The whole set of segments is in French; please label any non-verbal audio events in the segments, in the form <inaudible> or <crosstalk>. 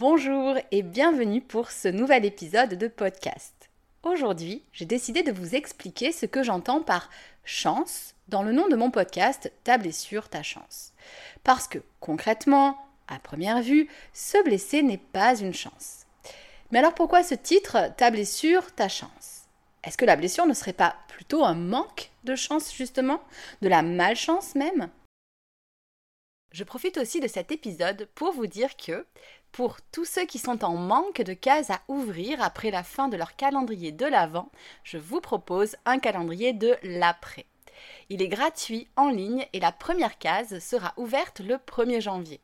Bonjour et bienvenue pour ce nouvel épisode de podcast. Aujourd'hui, j'ai décidé de vous expliquer ce que j'entends par chance dans le nom de mon podcast Ta blessure, ta chance. Parce que concrètement, à première vue, se blesser n'est pas une chance. Mais alors pourquoi ce titre Ta blessure, ta chance? Est-ce que la blessure ne serait pas plutôt un manque de chance justement? De la malchance même? Je profite aussi de cet épisode pour vous dire que pour tous ceux qui sont en manque de cases à ouvrir après la fin de leur calendrier de l'Avent, je vous propose un calendrier de l'après. Il est gratuit en ligne et la première case sera ouverte le 1er janvier.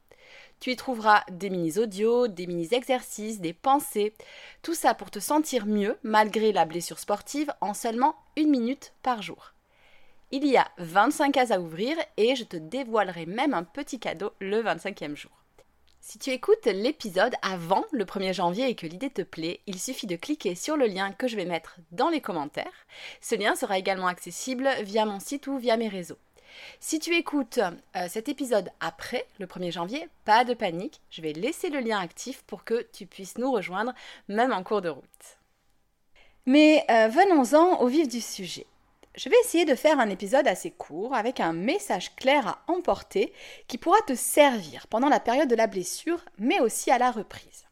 Tu y trouveras des mini-audios, des mini-exercices, des pensées, tout ça pour te sentir mieux malgré la blessure sportive en seulement une minute par jour. Il y a 25 cases à ouvrir et je te dévoilerai même un petit cadeau le 25e jour. Si tu écoutes l'épisode avant le 1er janvier et que l'idée te plaît, il suffit de cliquer sur le lien que je vais mettre dans les commentaires. Ce lien sera également accessible via mon site ou via mes réseaux. Si tu écoutes euh, cet épisode après le 1er janvier, pas de panique, je vais laisser le lien actif pour que tu puisses nous rejoindre même en cours de route. Mais euh, venons-en au vif du sujet. Je vais essayer de faire un épisode assez court avec un message clair à emporter qui pourra te servir pendant la période de la blessure, mais aussi à la reprise.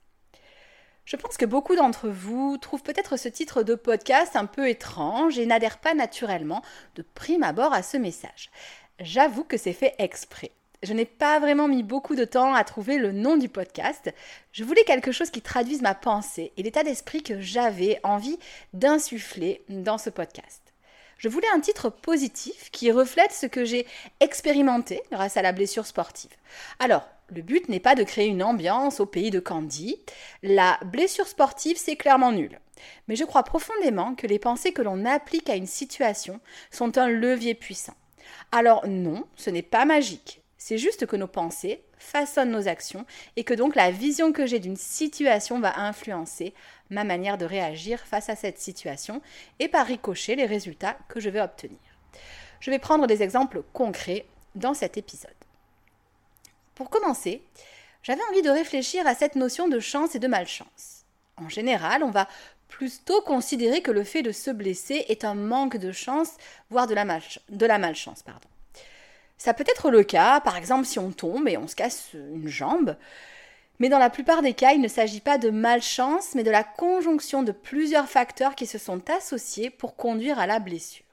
Je pense que beaucoup d'entre vous trouvent peut-être ce titre de podcast un peu étrange et n'adhèrent pas naturellement de prime abord à ce message. J'avoue que c'est fait exprès. Je n'ai pas vraiment mis beaucoup de temps à trouver le nom du podcast. Je voulais quelque chose qui traduise ma pensée et l'état d'esprit que j'avais envie d'insuffler dans ce podcast. Je voulais un titre positif qui reflète ce que j'ai expérimenté grâce à la blessure sportive. Alors, le but n'est pas de créer une ambiance au pays de Candy. La blessure sportive, c'est clairement nul. Mais je crois profondément que les pensées que l'on applique à une situation sont un levier puissant. Alors non, ce n'est pas magique. C'est juste que nos pensées façonnent nos actions et que donc la vision que j'ai d'une situation va influencer ma manière de réagir face à cette situation et par ricochet les résultats que je vais obtenir. Je vais prendre des exemples concrets dans cet épisode. Pour commencer, j'avais envie de réfléchir à cette notion de chance et de malchance. En général, on va plutôt considérer que le fait de se blesser est un manque de chance, voire de la, de la malchance. Pardon. Ça peut être le cas, par exemple si on tombe et on se casse une jambe, mais dans la plupart des cas, il ne s'agit pas de malchance, mais de la conjonction de plusieurs facteurs qui se sont associés pour conduire à la blessure.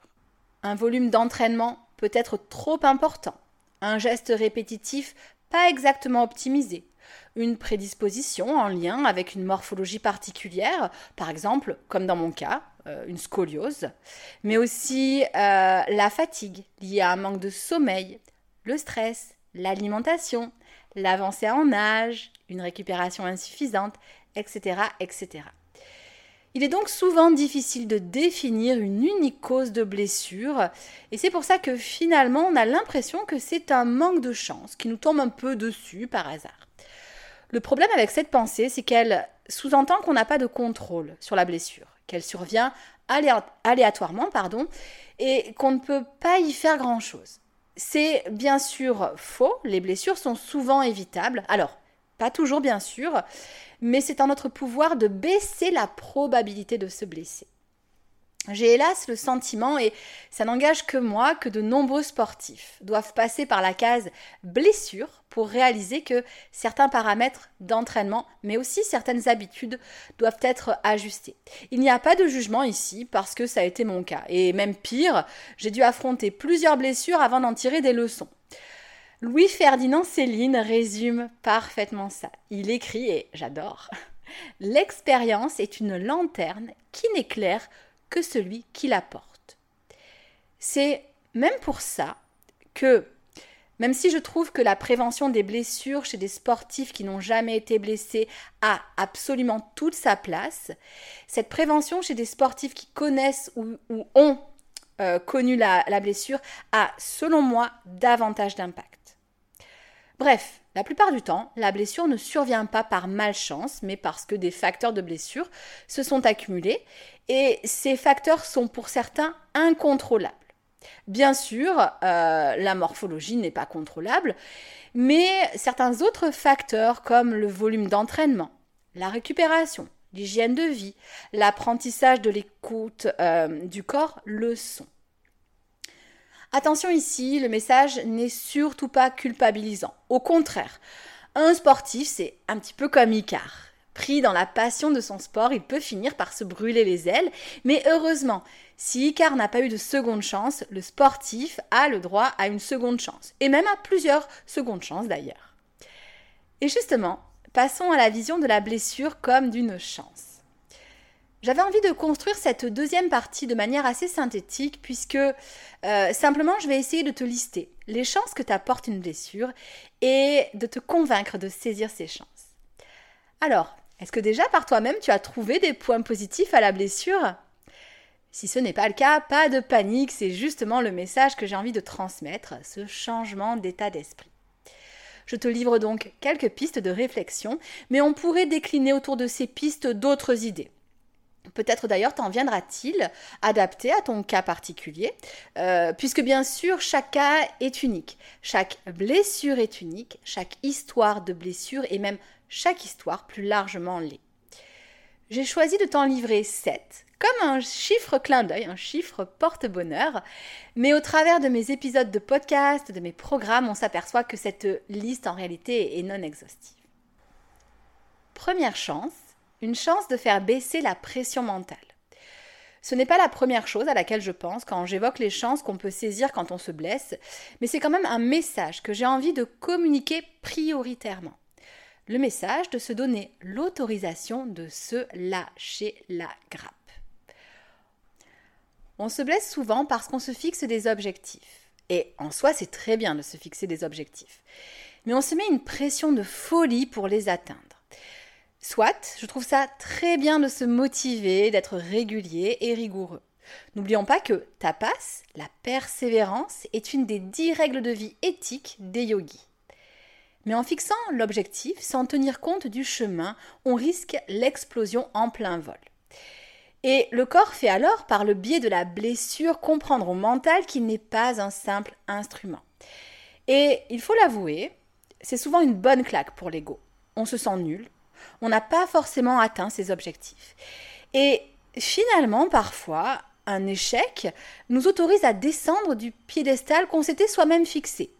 Un volume d'entraînement peut être trop important, un geste répétitif pas exactement optimisé, une prédisposition en lien avec une morphologie particulière, par exemple, comme dans mon cas, euh, une scoliose, mais aussi euh, la fatigue liée à un manque de sommeil, le stress, l'alimentation, l'avancée en âge, une récupération insuffisante, etc., etc. Il est donc souvent difficile de définir une unique cause de blessure, et c'est pour ça que finalement on a l'impression que c'est un manque de chance qui nous tombe un peu dessus par hasard. Le problème avec cette pensée, c'est qu'elle sous-entend qu'on n'a pas de contrôle sur la blessure, qu'elle survient aléatoirement, pardon, et qu'on ne peut pas y faire grand-chose. C'est bien sûr faux, les blessures sont souvent évitables. Alors, pas toujours bien sûr, mais c'est en notre pouvoir de baisser la probabilité de se blesser. J'ai hélas le sentiment, et ça n'engage que moi, que de nombreux sportifs doivent passer par la case blessure pour réaliser que certains paramètres d'entraînement, mais aussi certaines habitudes, doivent être ajustés. Il n'y a pas de jugement ici parce que ça a été mon cas. Et même pire, j'ai dû affronter plusieurs blessures avant d'en tirer des leçons. Louis-Ferdinand Céline résume parfaitement ça. Il écrit, et j'adore, L'expérience est une lanterne qui n'éclaire celui qui la porte. C'est même pour ça que, même si je trouve que la prévention des blessures chez des sportifs qui n'ont jamais été blessés a absolument toute sa place, cette prévention chez des sportifs qui connaissent ou, ont euh, connu la blessure a, selon moi, davantage d'impact. Bref, la plupart du temps, la blessure ne survient pas par malchance, mais parce que des facteurs de blessure se sont accumulés, et ces facteurs sont pour certains incontrôlables. Bien sûr, euh, la morphologie n'est pas contrôlable, mais certains autres facteurs comme le volume d'entraînement, la récupération, l'hygiène de vie, l'apprentissage de l'écoute euh, du corps le sont. Attention ici, le message n'est surtout pas culpabilisant. Au contraire, un sportif, c'est un petit peu comme Icar. Pris dans la passion de son sport, il peut finir par se brûler les ailes, mais heureusement, si Icar n'a pas eu de seconde chance, le sportif a le droit à une seconde chance, et même à plusieurs secondes chances d'ailleurs. Et justement, passons à la vision de la blessure comme d'une chance. J'avais envie de construire cette deuxième partie de manière assez synthétique puisque euh, simplement je vais essayer de te lister les chances que t'apporte une blessure et de te convaincre de saisir ces chances. Alors, est-ce que déjà par toi-même tu as trouvé des points positifs à la blessure? Si ce n'est pas le cas, pas de panique, c'est justement le message que j'ai envie de transmettre, ce changement d'état d'esprit. Je te livre donc quelques pistes de réflexion, mais on pourrait décliner autour de ces pistes d'autres idées. Peut-être d'ailleurs t'en viendra-t-il adapté à ton cas particulier, euh, puisque bien sûr chaque cas est unique, chaque blessure est unique, chaque histoire de blessure et même chaque histoire plus largement l'est. J'ai choisi de t'en livrer 7, comme un chiffre clin d'œil, un chiffre porte-bonheur, mais au travers de mes épisodes de podcast, de mes programmes, on s'aperçoit que cette liste en réalité est non exhaustive. Première chance, une chance de faire baisser la pression mentale. Ce n'est pas la première chose à laquelle je pense quand j'évoque les chances qu'on peut saisir quand on se blesse, mais c'est quand même un message que j'ai envie de communiquer prioritairement. Le message de se donner l'autorisation de se lâcher la grappe. On se blesse souvent parce qu'on se fixe des objectifs. Et en soi, c'est très bien de se fixer des objectifs. Mais on se met une pression de folie pour les atteindre. Soit, je trouve ça très bien de se motiver, d'être régulier et rigoureux. N'oublions pas que tapas, la persévérance, est une des dix règles de vie éthiques des yogis. Mais en fixant l'objectif sans tenir compte du chemin, on risque l'explosion en plein vol. Et le corps fait alors, par le biais de la blessure, comprendre au mental qu'il n'est pas un simple instrument. Et il faut l'avouer, c'est souvent une bonne claque pour l'ego. On se sent nul, on n'a pas forcément atteint ses objectifs. Et finalement, parfois, un échec nous autorise à descendre du piédestal qu'on s'était soi-même fixé.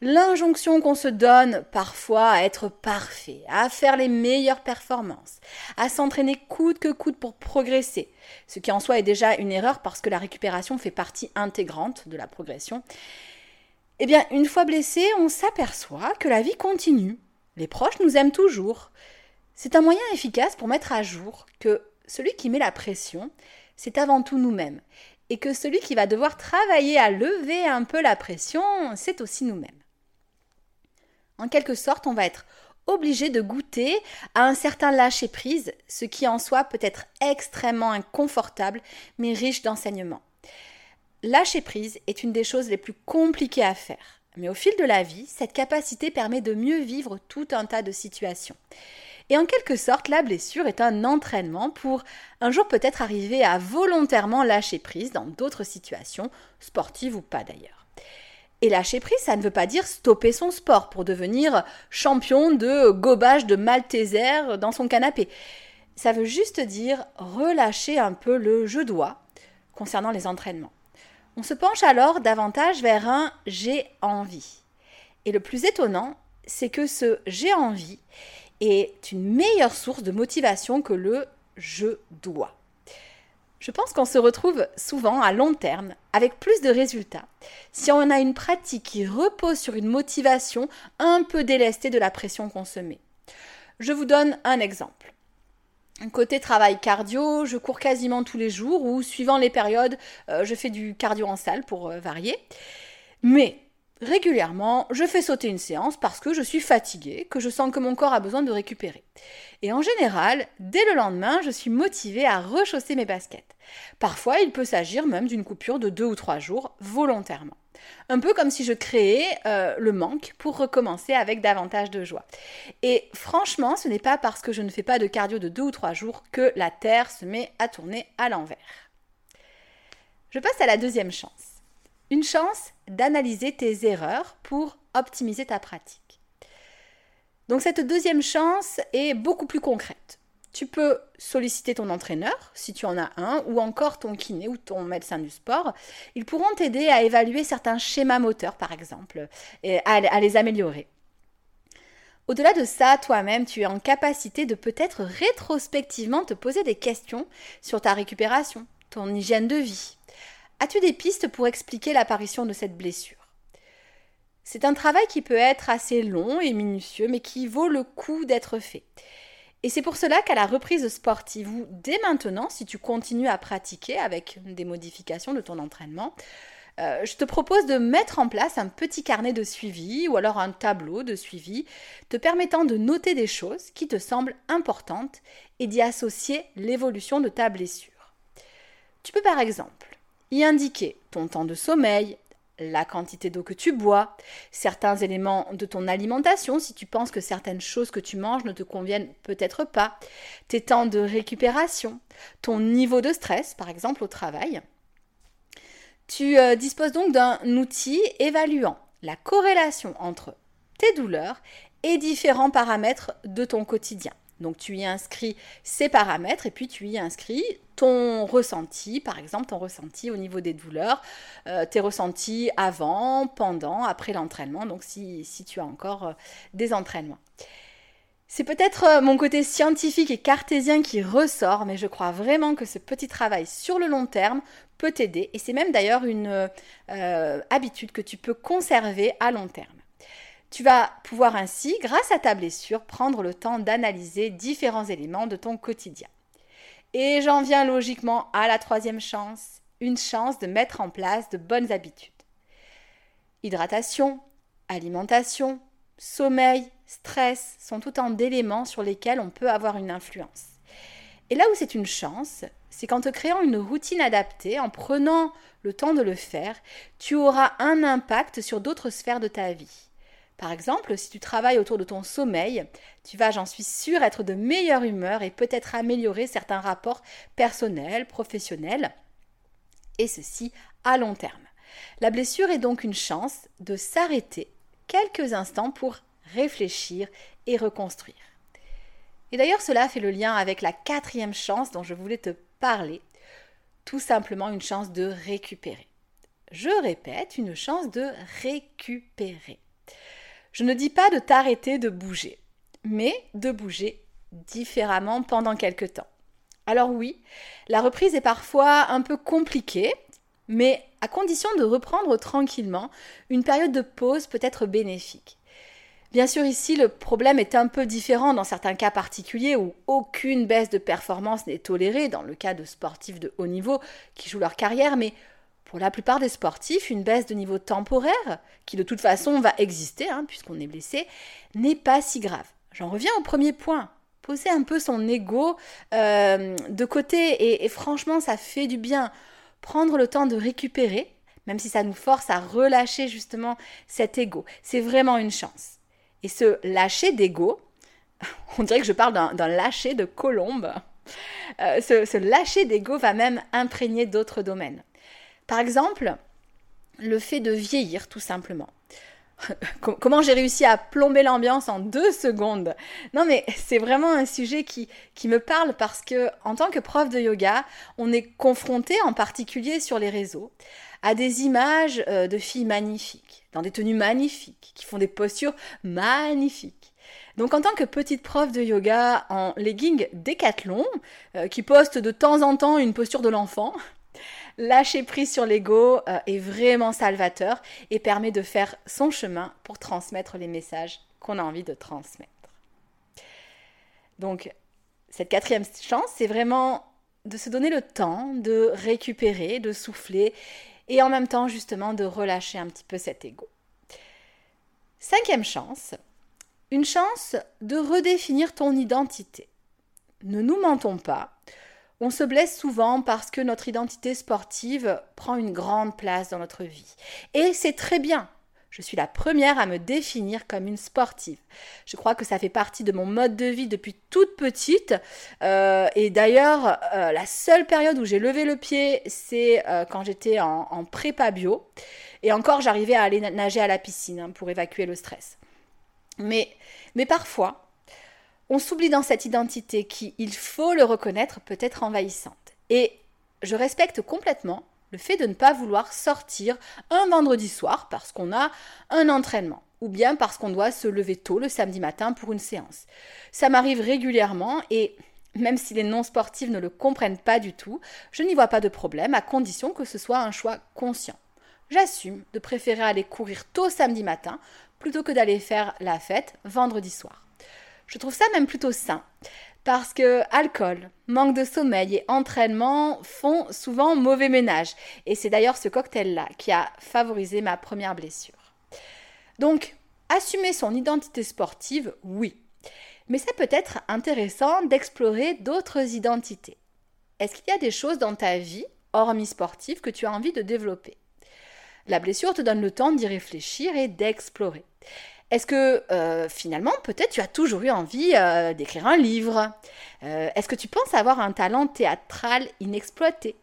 L'injonction qu'on se donne parfois à être parfait, à faire les meilleures performances, à s'entraîner coûte que coûte pour progresser, ce qui en soi est déjà une erreur parce que la récupération fait partie intégrante de la progression. Eh bien, une fois blessé, on s'aperçoit que la vie continue. Les proches nous aiment toujours. C'est un moyen efficace pour mettre à jour que celui qui met la pression, c'est avant tout nous-mêmes. Et que celui qui va devoir travailler à lever un peu la pression, c'est aussi nous-mêmes. En quelque sorte, on va être obligé de goûter à un certain lâcher-prise, ce qui en soi peut être extrêmement inconfortable, mais riche d'enseignements. Lâcher-prise est une des choses les plus compliquées à faire. Mais au fil de la vie, cette capacité permet de mieux vivre tout un tas de situations. Et en quelque sorte, la blessure est un entraînement pour un jour peut-être arriver à volontairement lâcher prise dans d'autres situations, sportives ou pas d'ailleurs. Et lâcher prise, ça ne veut pas dire stopper son sport pour devenir champion de gobage de Malteser dans son canapé. Ça veut juste dire relâcher un peu le je dois, concernant les entraînements. On se penche alors davantage vers un j'ai envie. Et le plus étonnant, c'est que ce j'ai envie est une meilleure source de motivation que le je dois. Je pense qu'on se retrouve souvent à long terme avec plus de résultats si on a une pratique qui repose sur une motivation un peu délestée de la pression qu'on se met. Je vous donne un exemple. Côté travail cardio, je cours quasiment tous les jours ou suivant les périodes, euh, je fais du cardio en salle pour euh, varier. Mais régulièrement, je fais sauter une séance parce que je suis fatiguée, que je sens que mon corps a besoin de récupérer. Et en général, dès le lendemain, je suis motivée à rechausser mes baskets. Parfois, il peut s'agir même d'une coupure de deux ou trois jours volontairement. Un peu comme si je créais euh, le manque pour recommencer avec davantage de joie. Et franchement, ce n'est pas parce que je ne fais pas de cardio de deux ou trois jours que la Terre se met à tourner à l'envers. Je passe à la deuxième chance. Une chance d'analyser tes erreurs pour optimiser ta pratique. Donc cette deuxième chance est beaucoup plus concrète. Tu peux solliciter ton entraîneur, si tu en as un, ou encore ton kiné ou ton médecin du sport. Ils pourront t'aider à évaluer certains schémas moteurs, par exemple, et à les améliorer. Au-delà de ça, toi-même, tu es en capacité de peut-être rétrospectivement te poser des questions sur ta récupération, ton hygiène de vie. As-tu des pistes pour expliquer l'apparition de cette blessure? C'est un travail qui peut être assez long et minutieux, mais qui vaut le coup d'être fait. Et c'est pour cela qu'à la reprise sportive, ou dès maintenant, si tu continues à pratiquer avec des modifications de ton entraînement, euh, je te propose de mettre en place un petit carnet de suivi ou alors un tableau de suivi te permettant de noter des choses qui te semblent importantes et d'y associer l'évolution de ta blessure. Tu peux par exemple y indiquer ton temps de sommeil, la quantité d'eau que tu bois, certains éléments de ton alimentation si tu penses que certaines choses que tu manges ne te conviennent peut-être pas, tes temps de récupération, ton niveau de stress par exemple au travail. Tu euh, disposes donc d'un outil évaluant la corrélation entre tes douleurs et différents paramètres de ton quotidien. Donc tu y inscris ces paramètres et puis tu y inscris ton ressenti, par exemple ton ressenti au niveau des douleurs, euh, tes ressentis avant, pendant, après l'entraînement, donc si, tu as encore euh, des entraînements. C'est peut-être euh, mon côté scientifique et cartésien qui ressort, mais je crois vraiment que ce petit travail sur le long terme peut t'aider et c'est même d'ailleurs une habitude que tu peux conserver à long terme. Tu vas pouvoir ainsi, grâce à ta blessure, prendre le temps d'analyser différents éléments de ton quotidien. Et j'en viens logiquement à la troisième chance, une chance de mettre en place de bonnes habitudes. Hydratation, alimentation, sommeil, stress sont autant d'éléments sur lesquels on peut avoir une influence. Et là où c'est une chance, c'est qu'en te créant une routine adaptée, en prenant le temps de le faire, tu auras un impact sur d'autres sphères de ta vie. Par exemple, si tu travailles autour de ton sommeil, tu vas, j'en suis sûre, être de meilleure humeur et peut-être améliorer certains rapports personnels, professionnels, et ceci à long terme. La blessure est donc une chance de s'arrêter quelques instants pour réfléchir et reconstruire. Et d'ailleurs, cela fait le lien avec la quatrième chance dont je voulais te parler, tout simplement une chance de récupérer. Je répète, une chance de récupérer. Je ne dis pas de t'arrêter de bouger, mais de bouger différemment pendant quelque temps. Alors oui, la reprise est parfois un peu compliquée, mais à condition de reprendre tranquillement, une période de pause peut être bénéfique. Bien sûr, ici, le problème est un peu différent dans certains cas particuliers où aucune baisse de performance n'est tolérée, dans le cas de sportifs de haut niveau qui jouent leur carrière, mais pour la plupart des sportifs, une baisse de niveau temporaire, qui de toute façon va exister hein, puisqu'on est blessé, n'est pas si grave. J'en reviens au premier point. Poser un peu son ego euh, de côté et, franchement ça fait du bien. Prendre le temps de récupérer, même si ça nous force à relâcher justement cet ego, c'est vraiment une chance. Et ce lâcher d'ego, <laughs> on dirait que je parle d'un lâcher de colombe. Euh, ce, ce lâcher d'ego va même imprégner d'autres domaines. Par exemple, le fait de vieillir tout simplement. <laughs> comment j'ai réussi à plomber l'ambiance en deux secondes? Non mais c'est vraiment un sujet qui, qui me parle parce que en tant que prof de yoga, on est confronté en particulier sur les réseaux à des images euh, de filles magnifiques, dans des tenues magnifiques, qui font des postures magnifiques. Donc en tant que petite prof de yoga en legging décathlon, euh, qui poste de temps en temps une posture de l'enfant, lâcher prise sur l'ego euh, est vraiment salvateur et permet de faire son chemin pour transmettre les messages qu'on a envie de transmettre. Donc, cette quatrième chance, c'est vraiment de se donner le temps de récupérer, de souffler et en même temps justement de relâcher un petit peu cet ego. Cinquième chance, une chance de redéfinir ton identité. Ne nous mentons pas, on se blesse souvent parce que notre identité sportive prend une grande place dans notre vie. Et c'est très bien. Je suis la première à me définir comme une sportive. Je crois que ça fait partie de mon mode de vie depuis toute petite. Euh, et d'ailleurs, euh, la seule période où j'ai levé le pied, c'est euh, quand j'étais en, prépa bio. Et encore, j'arrivais à aller nager à la piscine hein, pour évacuer le stress. Mais, mais parfois, on s'oublie dans cette identité qui, il faut le reconnaître, peut être envahissante. Et je respecte complètement le fait de ne pas vouloir sortir un vendredi soir parce qu'on a un entraînement ou bien parce qu'on doit se lever tôt le samedi matin pour une séance. Ça m'arrive régulièrement et même si les non-sportifs ne le comprennent pas du tout, je n'y vois pas de problème à condition que ce soit un choix conscient. J'assume de préférer aller courir tôt samedi matin plutôt que d'aller faire la fête vendredi soir. Je trouve ça même plutôt sain. Parce que alcool, manque de sommeil et entraînement font souvent mauvais ménage. Et c'est d'ailleurs ce cocktail-là qui a favorisé ma première blessure. Donc, assumer son identité sportive, oui. Mais ça peut être intéressant d'explorer d'autres identités. Est-ce qu'il y a des choses dans ta vie, hormis sportive, que tu as envie de développer? La blessure te donne le temps d'y réfléchir et d'explorer. Est-ce que euh, finalement, peut-être tu as toujours eu envie euh, d'écrire un livre? Euh, Est-ce que tu penses avoir un talent théâtral inexploité?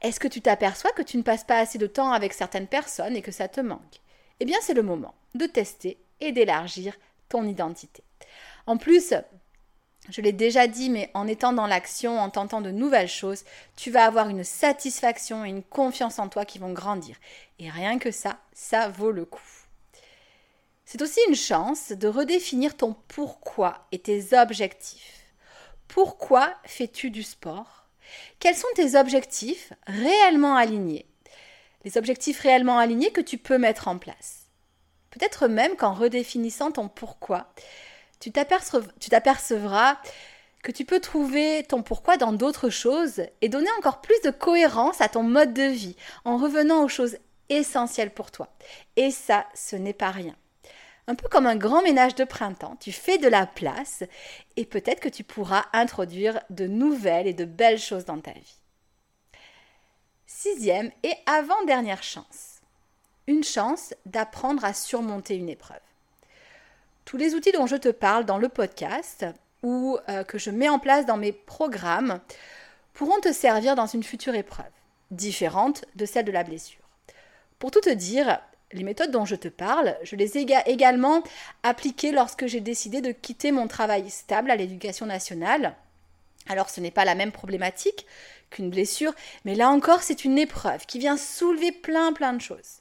Est-ce que tu t'aperçois que tu ne passes pas assez de temps avec certaines personnes et que ça te manque? Eh bien, c'est le moment de tester et d'élargir ton identité. En plus, je l'ai déjà dit, mais en étant dans l'action, en tentant de nouvelles choses, tu vas avoir une satisfaction et une confiance en toi qui vont grandir. Et rien que ça, ça vaut le coup. C'est aussi une chance de redéfinir ton pourquoi et tes objectifs. Pourquoi fais-tu du sport? Quels sont tes objectifs réellement alignés? Les objectifs réellement alignés que tu peux mettre en place. Peut-être même qu'en redéfinissant ton pourquoi, tu t'apercevras que tu peux trouver ton pourquoi dans d'autres choses et donner encore plus de cohérence à ton mode de vie en revenant aux choses essentielles pour toi. Et ça, ce n'est pas rien un peu comme un grand ménage de printemps. Tu fais de la place et peut-être que tu pourras introduire de nouvelles et de belles choses dans ta vie. Sixième et avant-dernière chance. Une chance d'apprendre à surmonter une épreuve. Tous les outils dont je te parle dans le podcast ou euh, que je mets en place dans mes programmes pourront te servir dans une future épreuve, différente de celle de la blessure. Pour tout te dire, les méthodes dont je te parle, je les ai également appliquées lorsque j'ai décidé de quitter mon travail stable à l'éducation nationale. Alors ce n'est pas la même problématique qu'une blessure, mais là encore c'est une épreuve qui vient soulever plein plein de choses.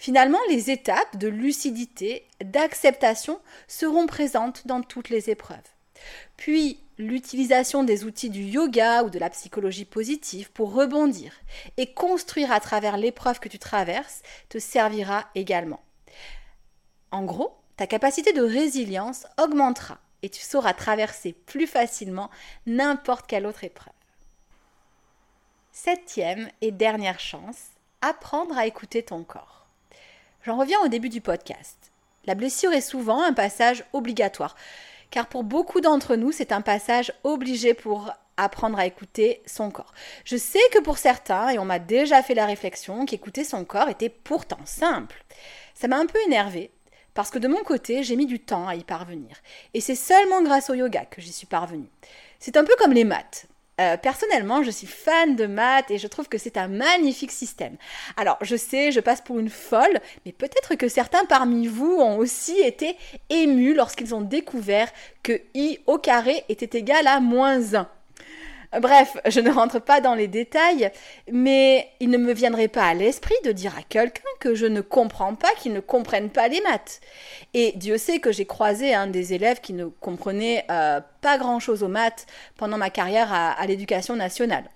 Finalement, les étapes de lucidité, d'acceptation seront présentes dans toutes les épreuves. Puis, l'utilisation des outils du yoga ou de la psychologie positive pour rebondir et construire à travers l'épreuve que tu traverses te servira également. En gros, ta capacité de résilience augmentera et tu sauras traverser plus facilement n'importe quelle autre épreuve. Septième et dernière chance, apprendre à écouter ton corps. J'en reviens au début du podcast. La blessure est souvent un passage obligatoire car pour beaucoup d'entre nous, c'est un passage obligé pour apprendre à écouter son corps. Je sais que pour certains, et on m'a déjà fait la réflexion, qu'écouter son corps était pourtant simple. Ça m'a un peu énervé parce que de mon côté, j'ai mis du temps à y parvenir. Et c'est seulement grâce au yoga que j'y suis parvenue. C'est un peu comme les maths. Euh, personnellement, je suis fan de maths et je trouve que c'est un magnifique système. Alors, je sais, je passe pour une folle, mais peut-être que certains parmi vous ont aussi été émus lorsqu'ils ont découvert que i au carré était égal à moins 1. Bref, je ne rentre pas dans les détails, mais il ne me viendrait pas à l'esprit de dire à quelqu'un que je ne comprends pas, qu'il ne comprenne pas les maths. Et Dieu sait que j'ai croisé un des élèves qui ne comprenaient euh, pas grand-chose aux maths pendant ma carrière à, l'éducation nationale.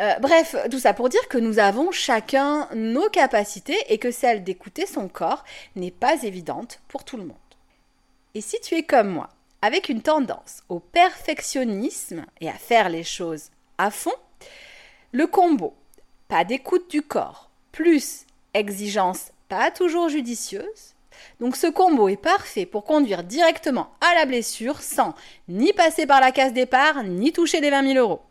Euh, bref, tout ça pour dire que nous avons chacun nos capacités et que celle d'écouter son corps n'est pas évidente pour tout le monde. Et si tu es comme moi, avec une tendance au perfectionnisme et à faire les choses à fond, le combo pas d'écoute du corps plus exigence pas toujours judicieuse. Donc ce combo est parfait pour conduire directement à la blessure sans ni passer par la case départ ni toucher les 20 000 euros.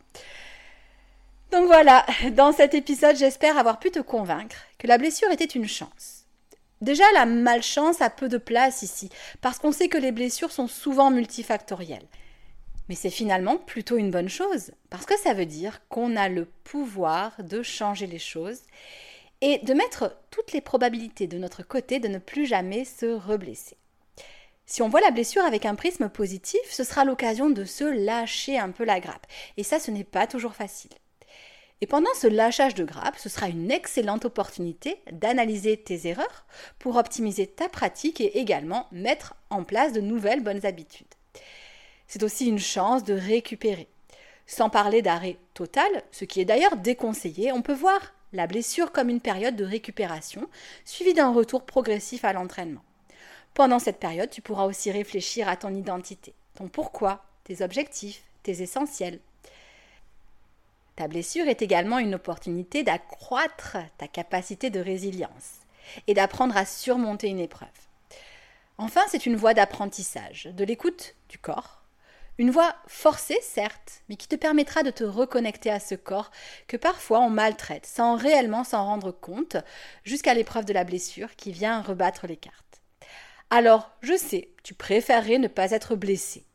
Donc voilà, dans cet épisode, j'espère avoir pu te convaincre que la blessure était une chance Déjà, la malchance a peu de place ici, parce qu'on sait que les blessures sont souvent multifactorielles. Mais c'est finalement plutôt une bonne chose, parce que ça veut dire qu'on a le pouvoir de changer les choses et de mettre toutes les probabilités de notre côté de ne plus jamais se reblesser. Si on voit la blessure avec un prisme positif, ce sera l'occasion de se lâcher un peu la grappe. Et ça, ce n'est pas toujours facile. Et pendant ce lâchage de grappe, ce sera une excellente opportunité d'analyser tes erreurs pour optimiser ta pratique et également mettre en place de nouvelles bonnes habitudes. C'est aussi une chance de récupérer. Sans parler d'arrêt total, ce qui est d'ailleurs déconseillé, on peut voir la blessure comme une période de récupération suivie d'un retour progressif à l'entraînement. Pendant cette période, tu pourras aussi réfléchir à ton identité, ton pourquoi, tes objectifs, tes essentiels, ta blessure est également une opportunité d'accroître ta capacité de résilience et d'apprendre à surmonter une épreuve. Enfin, c'est une voie d'apprentissage, de l'écoute du corps. Une voie forcée, certes, mais qui te permettra de te reconnecter à ce corps que parfois on maltraite sans réellement s'en rendre compte jusqu'à l'épreuve de la blessure qui vient rebattre les cartes. Alors, je sais, tu préférerais ne pas être blessé.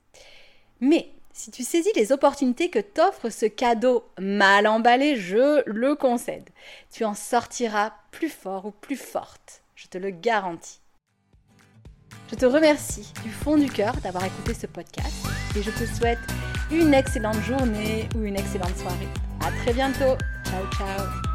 Mais si tu saisis les opportunités que t'offre ce cadeau mal emballé, je le concède. Tu en sortiras plus fort ou plus forte, je te le garantis. Je te remercie du fond du cœur d'avoir écouté ce podcast et je te souhaite une excellente journée ou une excellente soirée. À très bientôt. Ciao ciao.